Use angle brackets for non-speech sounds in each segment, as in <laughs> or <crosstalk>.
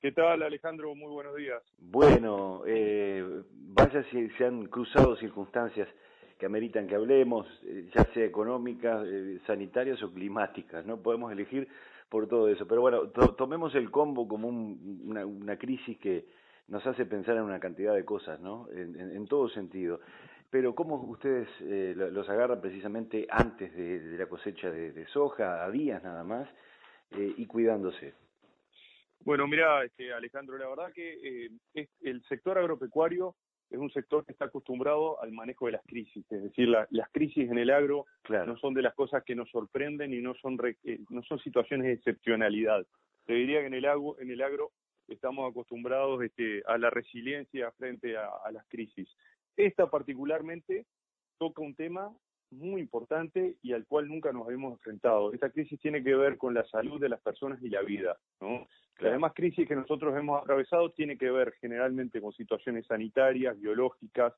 ¿Qué tal, Alejandro? Muy buenos días. Bueno, eh, vaya si se han cruzado circunstancias que ameritan que hablemos, eh, ya sea económicas, eh, sanitarias o climáticas, ¿no? Podemos elegir por todo eso. Pero bueno, tomemos el combo como una, crisis que nos hace pensar en una cantidad de cosas, ¿no? En, todo sentido. Pero ¿cómo ustedes eh, los agarran precisamente antes de, la cosecha de, soja, a días nada más, y cuidándose? Bueno, mira, este, Alejandro, la verdad que el sector agropecuario es un sector que está acostumbrado al manejo de las crisis, es decir, las crisis en el agro no son de las cosas que nos sorprenden y no son eh, no son situaciones de excepcionalidad. Te diría que en el agro, en el agro estamos acostumbrados este, a la resiliencia frente a, a las crisis. Esta particularmente toca un tema muy importante y al cual nunca nos habíamos enfrentado. Esta crisis tiene que ver con la salud de las personas y la vida. ¿no? Las demás crisis que nosotros hemos atravesado tiene que ver generalmente con situaciones sanitarias, biológicas,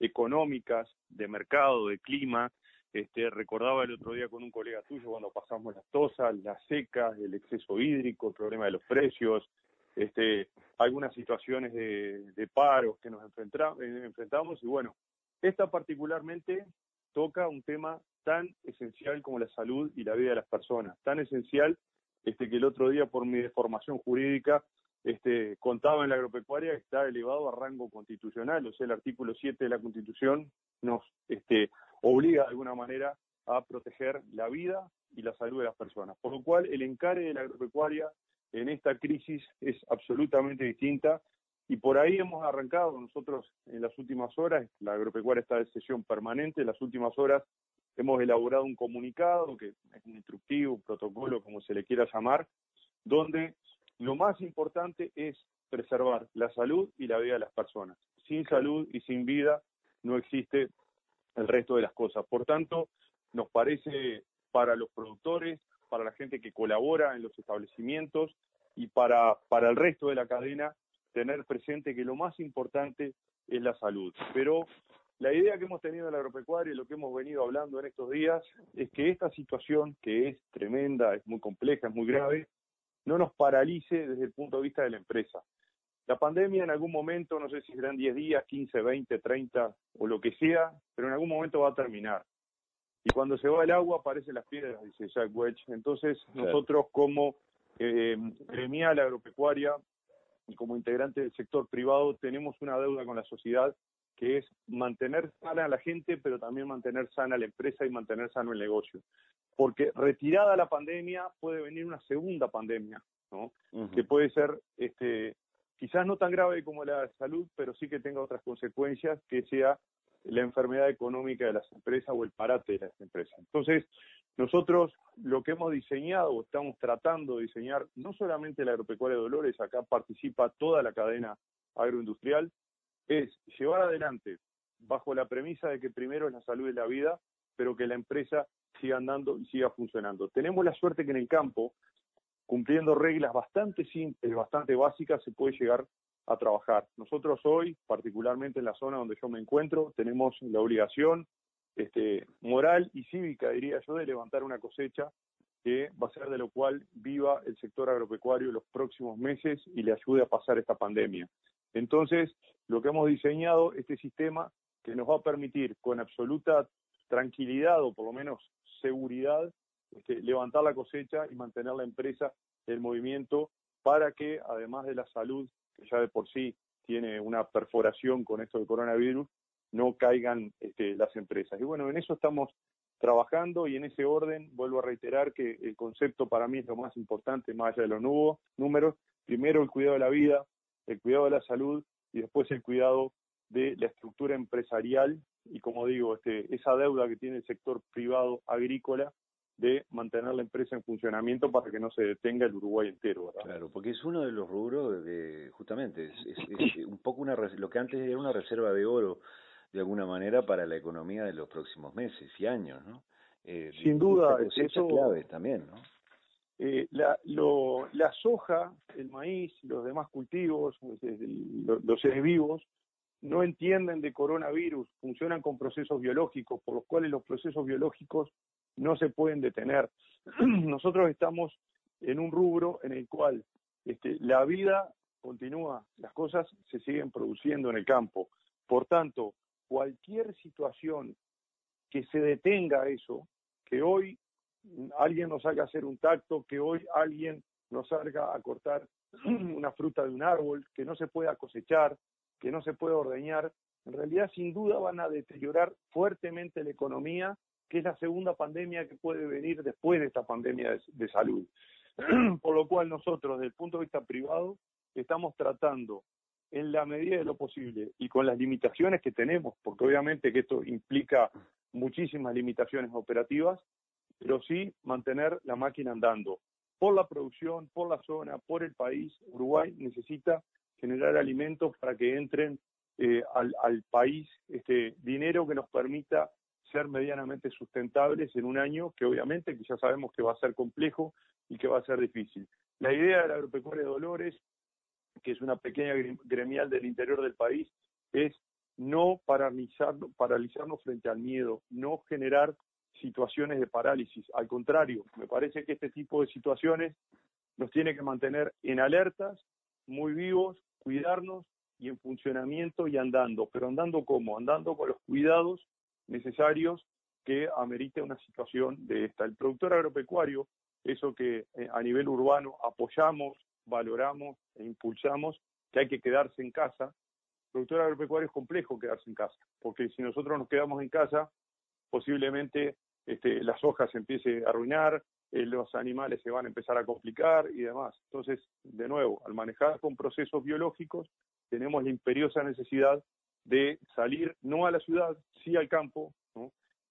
económicas, de mercado, de clima. Este, recordaba el otro día con un colega tuyo cuando pasamos las tosas, las secas, el exceso hídrico, el problema de los precios, este, algunas situaciones de, de paros que nos enfrentamos y bueno, esta particularmente toca un tema tan esencial como la salud y la vida de las personas, tan esencial este, que el otro día por mi deformación jurídica este, contaba en la agropecuaria que está elevado a rango constitucional, o sea, el artículo 7 de la Constitución nos este, obliga de alguna manera a proteger la vida y la salud de las personas. Por lo cual, el encare de la agropecuaria en esta crisis es absolutamente distinta y por ahí hemos arrancado nosotros en las últimas horas, la agropecuaria está de sesión permanente, en las últimas horas hemos elaborado un comunicado, que es un instructivo, un protocolo, como se le quiera llamar, donde lo más importante es preservar la salud y la vida de las personas. Sin salud y sin vida no existe el resto de las cosas. Por tanto, nos parece para los productores, para la gente que colabora en los establecimientos y para, para el resto de la cadena, tener presente que lo más importante es la salud. Pero la idea que hemos tenido en la agropecuaria y lo que hemos venido hablando en estos días es que esta situación, que es tremenda, es muy compleja, es muy grave, no nos paralice desde el punto de vista de la empresa. La pandemia en algún momento, no sé si serán 10 días, 15, 20, 30 o lo que sea, pero en algún momento va a terminar. Y cuando se va el agua aparecen las piedras, dice Jack Welch. Entonces nosotros como eh, gremial agropecuaria y como integrante del sector privado tenemos una deuda con la sociedad que es mantener sana a la gente, pero también mantener sana la empresa y mantener sano el negocio. Porque retirada la pandemia puede venir una segunda pandemia, ¿no? Que puede ser, este, quizás no tan grave como la salud, pero sí que tenga otras consecuencias, que sea la enfermedad económica de las empresas o el parate de las empresas. Entonces, nosotros lo que hemos diseñado o estamos tratando de diseñar, no solamente la agropecuaria de Dolores, acá participa toda la cadena agroindustrial, es llevar adelante bajo la premisa de que primero es la salud y la vida, pero que la empresa siga andando y siga funcionando. Tenemos la suerte que en el campo, cumpliendo reglas bastante simples, bastante básicas, se puede llegar a trabajar. Nosotros hoy, particularmente en la zona donde yo me encuentro, tenemos la obligación este, moral y cívica, diría yo, de levantar una cosecha que va a ser de lo cual viva el sector agropecuario los próximos meses y le ayude a pasar esta pandemia. Entonces, lo que hemos diseñado, este sistema que nos va a permitir con absoluta tranquilidad o por lo menos seguridad, este, levantar la cosecha y mantener la empresa en movimiento para que, además de la salud, que ya de por sí tiene una perforación con esto del coronavirus, no caigan este, las empresas. Y bueno, en eso estamos trabajando y en ese orden vuelvo a reiterar que el concepto para mí es lo más importante, más allá de los números. Primero el cuidado de la vida, el cuidado de la salud y después el cuidado de la estructura empresarial y como digo, este, esa deuda que tiene el sector privado agrícola de mantener la empresa en funcionamiento para que no se detenga el Uruguay entero. ¿verdad? Claro, porque es uno de los rubros de, justamente, es, un poco una lo que antes era una reserva de oro de alguna manera para la economía de los próximos meses y años, ¿no? Eh, Sin duda, eso clave también, ¿no? Eh, la, lo, la soja, el maíz, los demás cultivos, los seres vivos, no entienden de coronavirus, funcionan con procesos biológicos, por los cuales los procesos biológicos no se pueden detener. <clears throat> Nosotros estamos en un rubro en el cual este, la vida continúa, las cosas se siguen produciendo en el campo. Por tanto, cualquier situación que se detenga eso, que hoy alguien nos haga hacer un tacto, que hoy alguien nos salga a cortar <clears throat> una fruta de un árbol, que no se pueda cosechar, que no se pueda ordeñar, en realidad sin duda van a deteriorar fuertemente la economía, que es la segunda pandemia que puede venir después de esta pandemia de, salud. <clears throat> Por lo cual nosotros, desde el punto de vista privado, estamos tratando en la medida de lo posible y con las limitaciones que tenemos, porque obviamente que esto implica muchísimas limitaciones operativas, pero sí mantener la máquina andando. Por la producción, por la zona, por el país, Uruguay necesita generar alimentos para que entren eh, al, país este dinero que nos permita ser medianamente sustentables en un año que obviamente que ya sabemos que va a ser complejo y que va a ser difícil. La idea de la agropecuaria de Dolores, que es una pequeña gremial del interior del país, es no paralizarnos, paralizarnos frente al miedo, no generar situaciones de parálisis. Al contrario, me parece que este tipo de situaciones nos tiene que mantener en alertas, muy vivos, cuidarnos y en funcionamiento y andando. Pero andando cómo? Andando con los cuidados necesarios que amerite una situación de esta. El productor agropecuario, eso que eh, a nivel urbano apoyamos, valoramos e impulsamos, que hay que quedarse en casa. El productor agropecuario es complejo quedarse en casa, porque si nosotros nos quedamos en casa, posiblemente este, las hojas se empiece a arruinar, eh, los animales se van a empezar a complicar y demás. Entonces, de nuevo, al manejar con procesos biológicos, tenemos la imperiosa necesidad de salir no a la ciudad, sí al campo,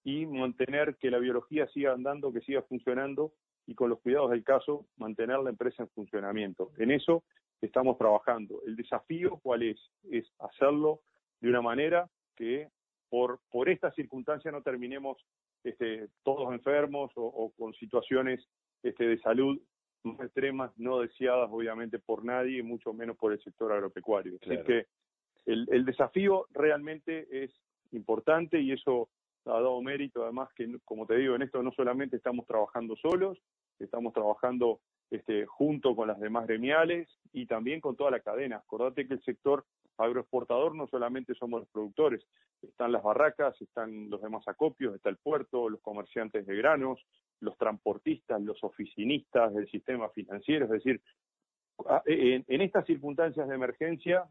y mantener que la biología siga andando, que siga funcionando y con los cuidados del caso mantener la empresa en funcionamiento. En eso estamos trabajando. El desafío, ¿cuál es? Es hacerlo de una manera que por, por esta circunstancia no terminemos este, todos enfermos o, con situaciones este, de salud más extremas, no deseadas obviamente por nadie, mucho menos por el sector agropecuario. Así que el, el desafío realmente es importante y eso ha dado mérito, además que, como te digo, en esto no solamente estamos trabajando solos, estamos trabajando este, junto con las demás gremiales y también con toda la cadena. Acordate que el sector agroexportador no solamente somos los productores, están las barracas, están los demás acopios, está el puerto, los comerciantes de granos, los transportistas, los oficinistas del sistema financiero, es decir, en, en estas circunstancias de emergencia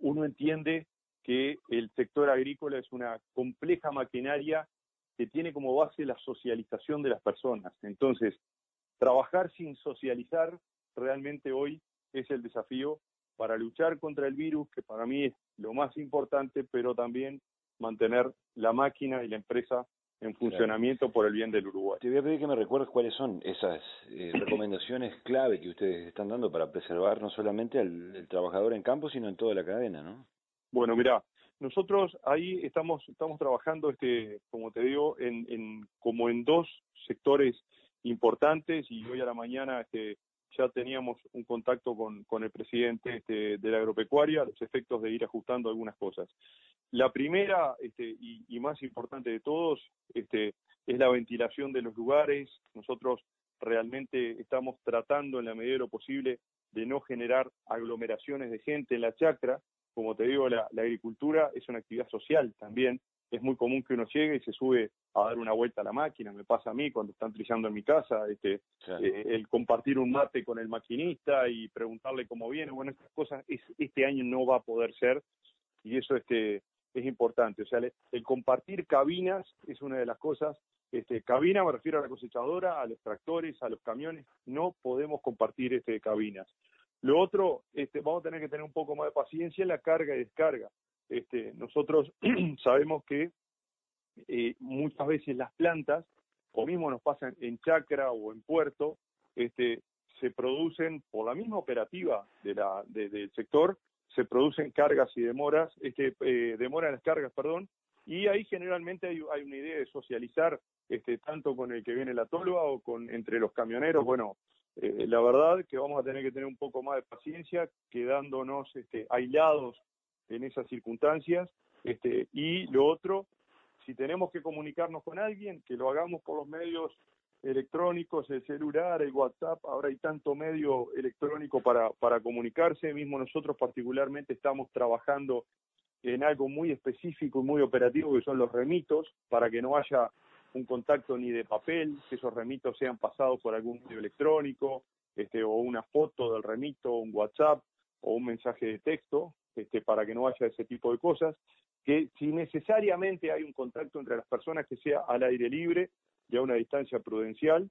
uno entiende que el sector agrícola es una compleja maquinaria que tiene como base la socialización de las personas. Entonces, trabajar sin socializar realmente hoy es el desafío para luchar contra el virus, que para mí es lo más importante, pero también mantener la máquina y la empresa en funcionamiento por el bien del Uruguay. Te voy a pedir que me recuerdes cuáles son esas eh, <clears throat> recomendaciones clave que ustedes están dando para preservar no solamente al trabajador en campo, sino en toda la cadena, ¿no? Bueno, mira, nosotros ahí estamos estamos trabajando, este, como te digo, en, en como en dos sectores importantes y hoy a la mañana este, ya teníamos un contacto con, con el presidente este, de la agropecuaria los efectos de ir ajustando algunas cosas. La primera este, y, más importante de todos este, es la ventilación de los lugares. Nosotros realmente estamos tratando en la medida de lo posible de no generar aglomeraciones de gente en la chacra. Como te digo, la agricultura es una actividad social también es muy común que uno llegue y se sube a dar una vuelta a la máquina, me pasa a mí cuando están trillando en mi casa, este, eh, el compartir un mate con el maquinista y preguntarle cómo viene, bueno, estas cosas este año no va a poder ser y eso este, es importante, o sea, el, compartir cabinas es una de las cosas, este, cabina me refiero a la cosechadora, a los tractores, a los camiones, no podemos compartir este, cabinas. Lo otro, este, vamos a tener que tener un poco más de paciencia en la carga y descarga. Este, nosotros <clears throat> sabemos que eh, muchas veces las plantas, o mismo nos pasa en chacra o en puerto, este, se producen por la misma operativa de la, del sector, se producen cargas y demoras, este, eh, demoran las cargas, perdón, y ahí generalmente hay, hay, una idea de socializar este, tanto con el que viene la tolva o con entre los camioneros. Bueno, eh, la verdad que vamos a tener que tener un poco más de paciencia, quedándonos este, aislados en esas circunstancias. Este, y lo otro, si tenemos que comunicarnos con alguien, que lo hagamos por los medios electrónicos, el celular, el WhatsApp, ahora hay tanto medio electrónico para, para comunicarse, mismo nosotros particularmente estamos trabajando en algo muy específico y muy operativo que son los remitos, para que no haya un contacto ni de papel, que esos remitos sean pasados por algún medio electrónico, este, o una foto del remito, un WhatsApp o un mensaje de texto, este, para que no haya ese tipo de cosas, que si necesariamente hay un contacto entre las personas que sea al aire libre y a una distancia prudencial,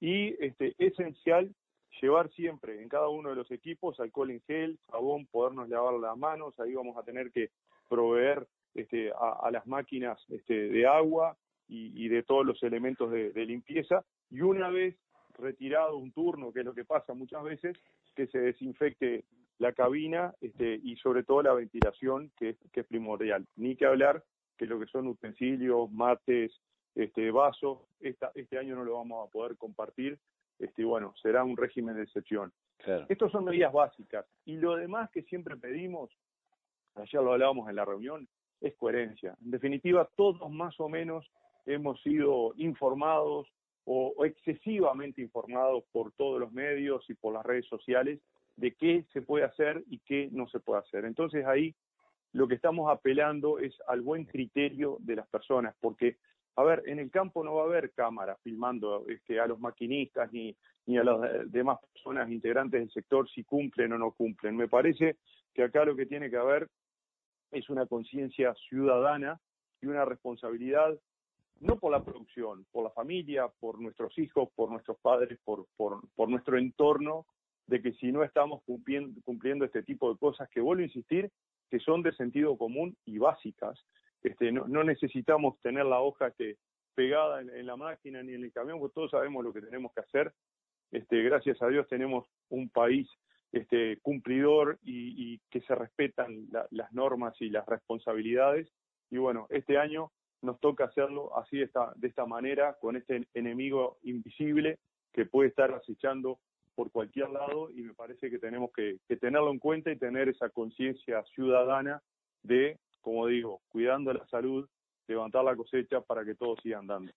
y este, esencial llevar siempre en cada uno de los equipos alcohol en gel, jabón, podernos lavar las manos, ahí vamos a tener que proveer este, a, las máquinas este, de agua y, de todos los elementos de, limpieza, y una vez retirado un turno, que es lo que pasa muchas veces, que se desinfecte la cabina este, y sobre todo la ventilación, que es, que es primordial. Ni que hablar que lo que son utensilios, mates, este, vasos, esta, este año no lo vamos a poder compartir, este, bueno, será un régimen de excepción. Claro. Estas son medidas básicas. Y lo demás que siempre pedimos, ayer lo hablábamos en la reunión, es coherencia. En definitiva, todos más o menos hemos sido informados o, excesivamente informados por todos los medios y por las redes sociales de qué se puede hacer y qué no se puede hacer. Entonces ahí lo que estamos apelando es al buen criterio de las personas, porque, a ver, en el campo no va a haber cámaras filmando este, a los maquinistas ni, ni a las demás personas integrantes del sector si cumplen o no cumplen. Me parece que acá lo que tiene que haber es una conciencia ciudadana y una responsabilidad no por la producción, por la familia, por nuestros hijos, por nuestros padres, por, por, nuestro entorno, de que si no estamos cumpliendo, este tipo de cosas, que vuelvo a insistir, que son de sentido común y básicas, este, no, necesitamos tener la hoja este, pegada en, la máquina ni en el camión, porque todos sabemos lo que tenemos que hacer. Este, gracias a Dios tenemos un país este, cumplidor y, que se respetan las normas y las responsabilidades. Y bueno, este año nos toca hacerlo así de esta, de esta manera, con este enemigo invisible que puede estar acechando por cualquier lado y me parece que tenemos que, tenerlo en cuenta y tener esa conciencia ciudadana de, como digo, cuidando la salud, levantar la cosecha para que todo siga andando.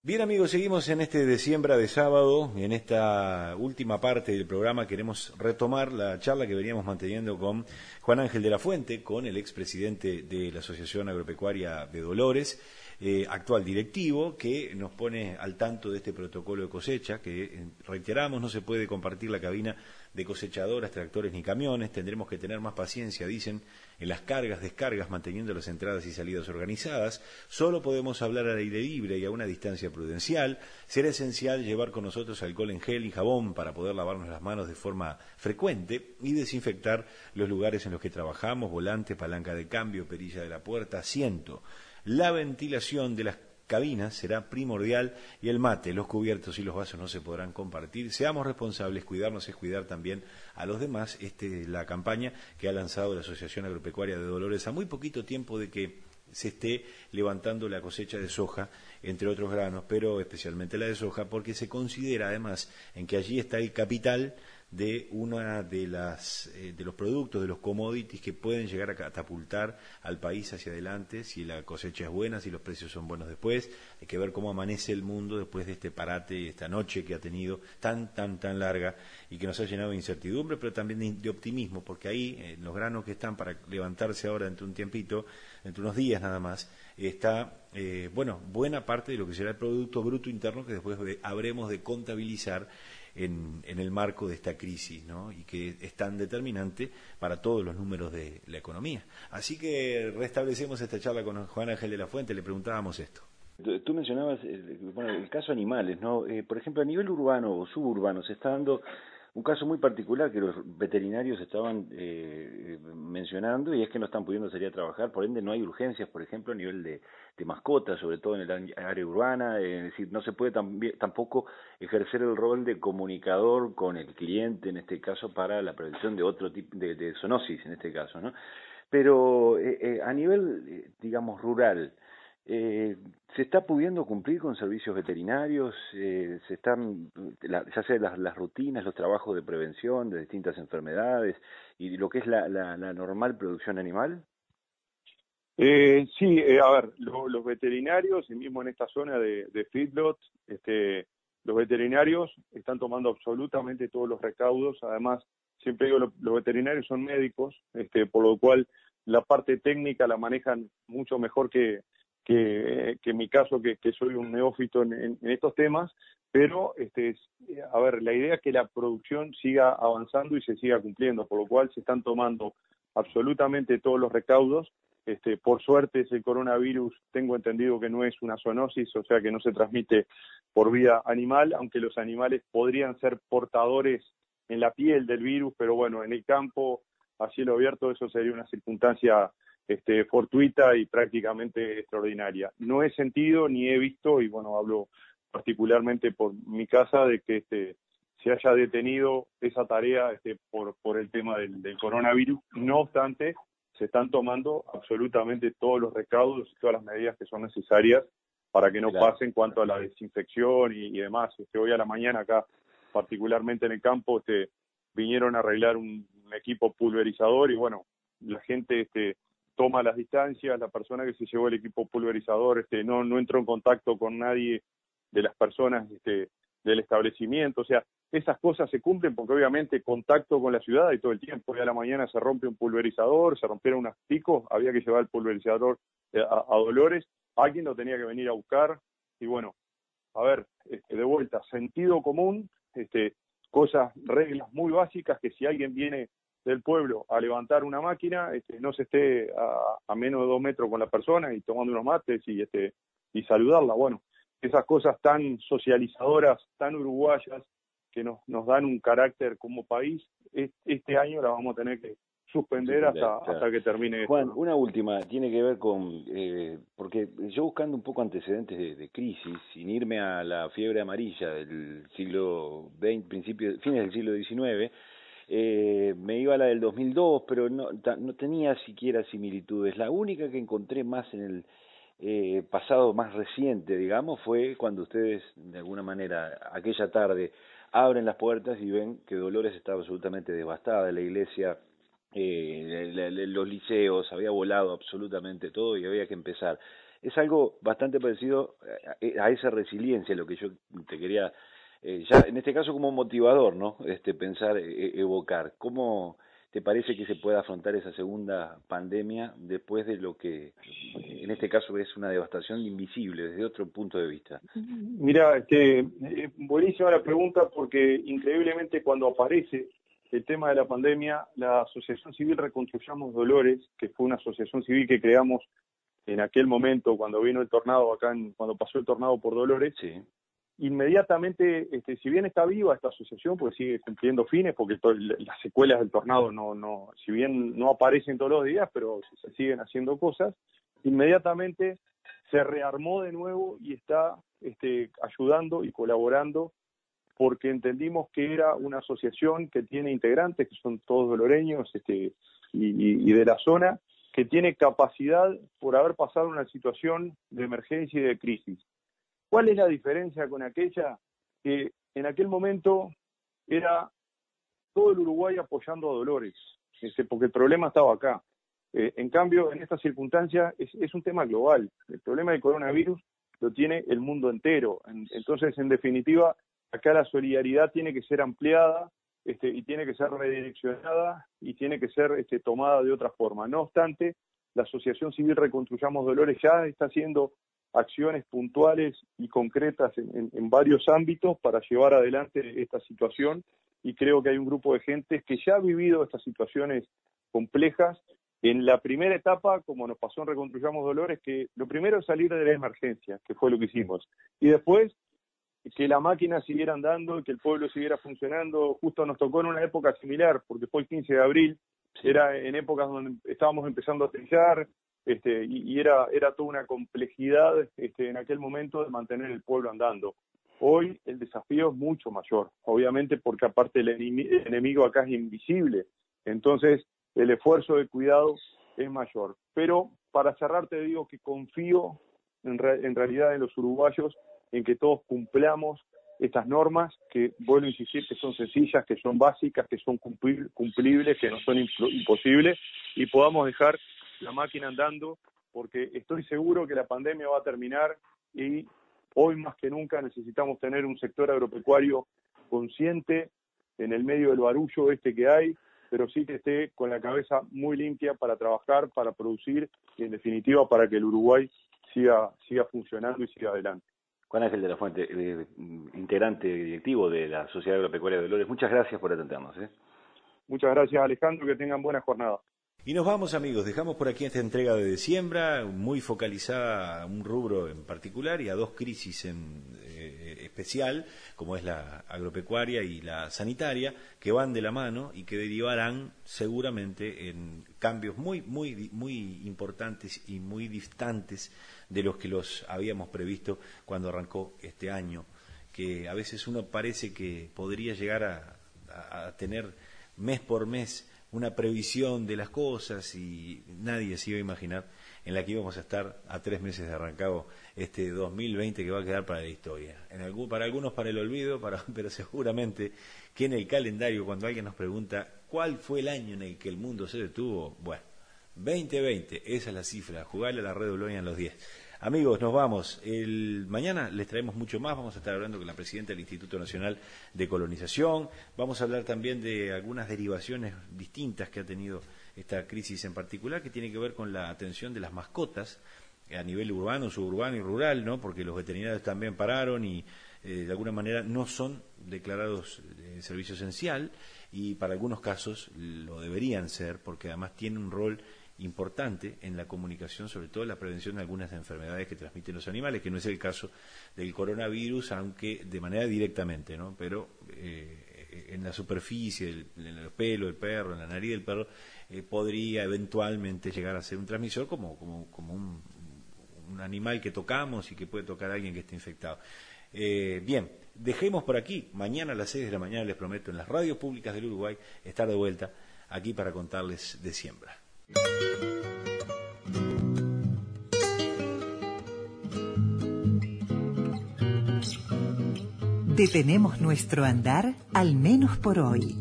Bien amigos, seguimos en este de siembra de sábado. En esta última parte del programa queremos retomar la charla que veníamos manteniendo con Juan Ángel de la Fuente, con el expresidente de la Asociación Agropecuaria de Dolores, eh, actual directivo, que nos pone al tanto de este protocolo de cosecha, que eh, reiteramos, no se puede compartir la cabina de cosechadoras, tractores ni camiones. Tendremos que tener más paciencia, dicen, en las cargas, descargas, manteniendo las entradas y salidas organizadas. Solo podemos hablar al aire libre y a una distancia prudencial. Será esencial llevar con nosotros alcohol en gel y jabón para poder lavarnos las manos de forma frecuente y desinfectar los lugares en los que trabajamos, volante, palanca de cambio, perilla de la puerta, asiento. La ventilación de las cabinas será primordial y el mate, los cubiertos y los vasos no se podrán compartir. Seamos responsables, cuidarnos es cuidar también a los demás. Esta es la campaña que ha lanzado la Asociación Agropecuaria de Dolores a muy poquito tiempo de que se esté levantando la cosecha de soja, entre otros granos, pero especialmente la de soja, porque se considera además en que allí está el capital de una de las eh, de los productos de los commodities que pueden llegar a catapultar al país hacia adelante si la cosecha es buena si los precios son buenos después. Hay que ver cómo amanece el mundo después de este parate esta noche que ha tenido tan tan tan larga y que nos ha llenado de incertidumbre pero también de, optimismo porque ahí en los granos que están para levantarse ahora entre un tiempito entre unos días nada más está eh, bueno buena parte de lo que será el producto bruto interno que después habremos de contabilizar en, el marco de esta crisis, ¿no? Y que es tan determinante para todos los números de la economía. Así que restablecemos esta charla con Juan Ángel de la Fuente, le preguntábamos esto. Tú mencionabas bueno, el caso animales, ¿no? Eh, por ejemplo, a nivel urbano o suburbano se está dando un caso muy particular que los veterinarios estaban eh, mencionando y es que no están pudiendo salir a trabajar, por ende no hay urgencias, por ejemplo, a nivel de, mascotas, sobre todo en el área urbana, es decir, no se puede tampoco ejercer el rol de comunicador con el cliente, en este caso, para la prevención de otro tipo de, de zoonosis, en este caso, ¿no? Pero eh, eh, a nivel, digamos, rural, eh, ¿Se está pudiendo cumplir con servicios veterinarios? Eh, ¿Se están, ya sea las, rutinas, los trabajos de prevención de distintas enfermedades y lo que es la, normal producción animal? Eh, sí, eh, a ver, los veterinarios, y mismo en esta zona de, de este, los veterinarios están tomando absolutamente todos los recaudos, además, siempre digo, los, veterinarios son médicos, este, por lo cual la parte técnica la manejan mucho mejor que, que, en mi caso, que, soy un neófito en, estos temas, pero, este, a ver, la idea es que la producción siga avanzando y se siga cumpliendo, por lo cual se están tomando absolutamente todos los recaudos. Este, por suerte, ese coronavirus, tengo entendido que no es una zoonosis, o sea que no se transmite por vía animal, aunque los animales podrían ser portadores en la piel del virus, pero bueno, en el campo, a cielo abierto, eso sería una circunstancia este, fortuita y prácticamente extraordinaria. No he sentido ni he visto, y bueno, hablo particularmente por mi casa, de que este, se haya detenido esa tarea este, por, por el tema del, coronavirus. No obstante, se están tomando absolutamente todos los recaudos y todas las medidas que son necesarias para que no pase en cuanto a la desinfección y, demás. Este, hoy a la mañana acá, particularmente en el campo, este, vinieron a arreglar un, equipo pulverizador y bueno, la gente este, toma las distancias, la persona que se llevó el equipo pulverizador este, no, no entró en contacto con nadie de las personas este, del establecimiento, o sea, esas cosas se cumplen porque obviamente contacto con la ciudad y todo el tiempo, hoy a la mañana se rompe un pulverizador, se rompieron unos picos, había que llevar el pulverizador eh, a, Dolores, alguien lo tenía que venir a buscar y bueno, a ver, este, de vuelta, sentido común, este, cosas, reglas muy básicas que si alguien viene del pueblo a levantar una máquina, este, no se esté a, menos de dos metros con la persona y tomando unos mates y, este, y saludarla. Bueno, esas cosas tan socializadoras, tan uruguayas, que nos, nos dan un carácter como país, este año la vamos a tener que suspender hasta, hasta que termine Juan, una última, tiene que ver con, eh, porque yo buscando un poco antecedentes de, crisis, sin irme a la fiebre amarilla del siglo XX, principio, fines del siglo XIX, eh, me iba a la del 2002, pero no, no tenía siquiera similitudes. La única que encontré más en el eh, pasado más reciente, digamos, fue cuando ustedes, de alguna manera, aquella tarde, abren las puertas y ven que Dolores estaba absolutamente devastada, la iglesia, eh, los liceos, había volado absolutamente todo y había que empezar. Es algo bastante parecido a esa resiliencia, lo que yo te quería, eh, ya en este caso como motivador, ¿no? Este, pensar, e, evocar. ¿Cómo, te parece que se pueda afrontar esa segunda pandemia después de lo que en este caso es una devastación invisible desde otro punto de vista? Mira, este, eh, buenísima la pregunta porque increíblemente cuando aparece el tema de la pandemia, la Asociación Civil Reconstruyamos Dolores, que fue una asociación civil que creamos en aquel momento cuando vino el tornado acá, en, cuando pasó el tornado por Dolores, sí inmediatamente, este, si bien está viva esta asociación, pues sigue cumpliendo fines, porque las secuelas del tornado no, no, si bien no aparecen todos los días, pero se siguen haciendo cosas, inmediatamente se rearmó de nuevo y está este, ayudando y colaborando porque entendimos que era una asociación que tiene integrantes, que son todos doloreños este, y, y de la zona, que tiene capacidad por haber pasado una situación de emergencia y de crisis ¿Cuál es la diferencia con aquella que en aquel momento era todo el Uruguay apoyando a Dolores? Este, porque el problema estaba acá. Eh, en cambio, en esta circunstancia es, un tema global. El problema del coronavirus lo tiene el mundo entero. entonces, en definitiva, acá la solidaridad tiene que ser ampliada este, y tiene que ser redireccionada y tiene que ser este, tomada de otra forma. No obstante, la Asociación Civil Reconstruyamos Dolores ya está haciendo acciones puntuales y concretas en, varios ámbitos para llevar adelante esta situación y creo que hay un grupo de gente que ya ha vivido estas situaciones complejas. En la primera etapa, como nos pasó en Reconstruyamos Dolores, que lo primero es salir de la emergencia, que fue lo que hicimos, y después que la máquina siguiera andando que el pueblo siguiera funcionando. Justo nos tocó en una época similar, porque fue el 15 de abril, era en épocas donde estábamos empezando a trillar, este, y, era, era toda una complejidad este, en aquel momento de mantener el pueblo andando. Hoy el desafío es mucho mayor, obviamente porque aparte el, enemigo acá es invisible, entonces el esfuerzo de cuidado es mayor. Pero para cerrar te digo que confío en, en realidad en los uruguayos, en que todos cumplamos estas normas, que vuelvo a insistir que son sencillas, que son básicas, que son cumplibles, que no son imposibles, y podamos dejar la máquina andando, porque estoy seguro que la pandemia va a terminar y hoy más que nunca necesitamos tener un sector agropecuario consciente en el medio del barullo este que hay, pero sí que esté con la cabeza muy limpia para trabajar, para producir y en definitiva para que el Uruguay siga, siga funcionando y siga adelante. Juan Ángel de la Fuente, eh, integrante directivo de la Sociedad Agropecuaria de Dolores, muchas gracias por atendernos. ¿eh? Muchas gracias Alejandro, que tengan buena jornada. Y nos vamos amigos, dejamos por aquí esta entrega de siembra, muy focalizada a un rubro en particular y a dos crisis en eh, especial, como es la agropecuaria y la sanitaria, que van de la mano y que derivarán seguramente en cambios muy, muy, muy importantes y muy distantes de los que los habíamos previsto cuando arrancó este año, que a veces uno parece que podría llegar a tener mes por mes una previsión de las cosas y nadie se iba a imaginar en la que íbamos a estar a tres meses de arrancado este 2020 que va a quedar para la historia. En algún, para algunos para el olvido, para, <laughs> pero seguramente que en el calendario cuando alguien nos pregunta cuál fue el año en el que el mundo se detuvo, bueno, 2020, esa es la cifra, jugarle a la red de en los 10. Amigos, nos vamos. El, mañana les traemos mucho más. Vamos a estar hablando con la presidenta del Instituto Nacional de Colonización. Vamos a hablar también de algunas derivaciones distintas que ha tenido esta crisis en particular, que tiene que ver con la atención de las mascotas a nivel urbano, suburbano y rural, ¿no? Porque los veterinarios también pararon y eh, de alguna manera no son declarados de servicio esencial y para algunos casos lo deberían ser porque además tienen un rol importante en la comunicación, sobre todo en la prevención de algunas enfermedades que transmiten los animales, que no es el caso del coronavirus, aunque de manera directamente, ¿no? Pero eh, en la superficie, en el pelo del perro, en la nariz del perro, eh, podría eventualmente llegar a ser un transmisor como, como, como un, animal que tocamos y que puede tocar a alguien que esté infectado. Eh, bien, dejemos por aquí. Mañana a las 6 de la mañana les prometo en las radios públicas del Uruguay estar de vuelta aquí para contarles de siembra. Detenemos nuestro andar al menos por hoy.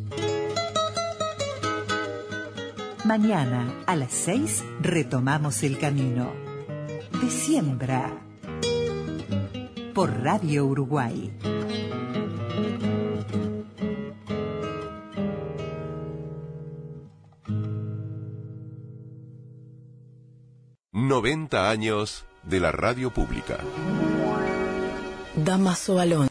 Mañana a las seis retomamos el camino. De siembra. Por Radio Uruguay. 90 años de la radio pública. Damaso Alonso.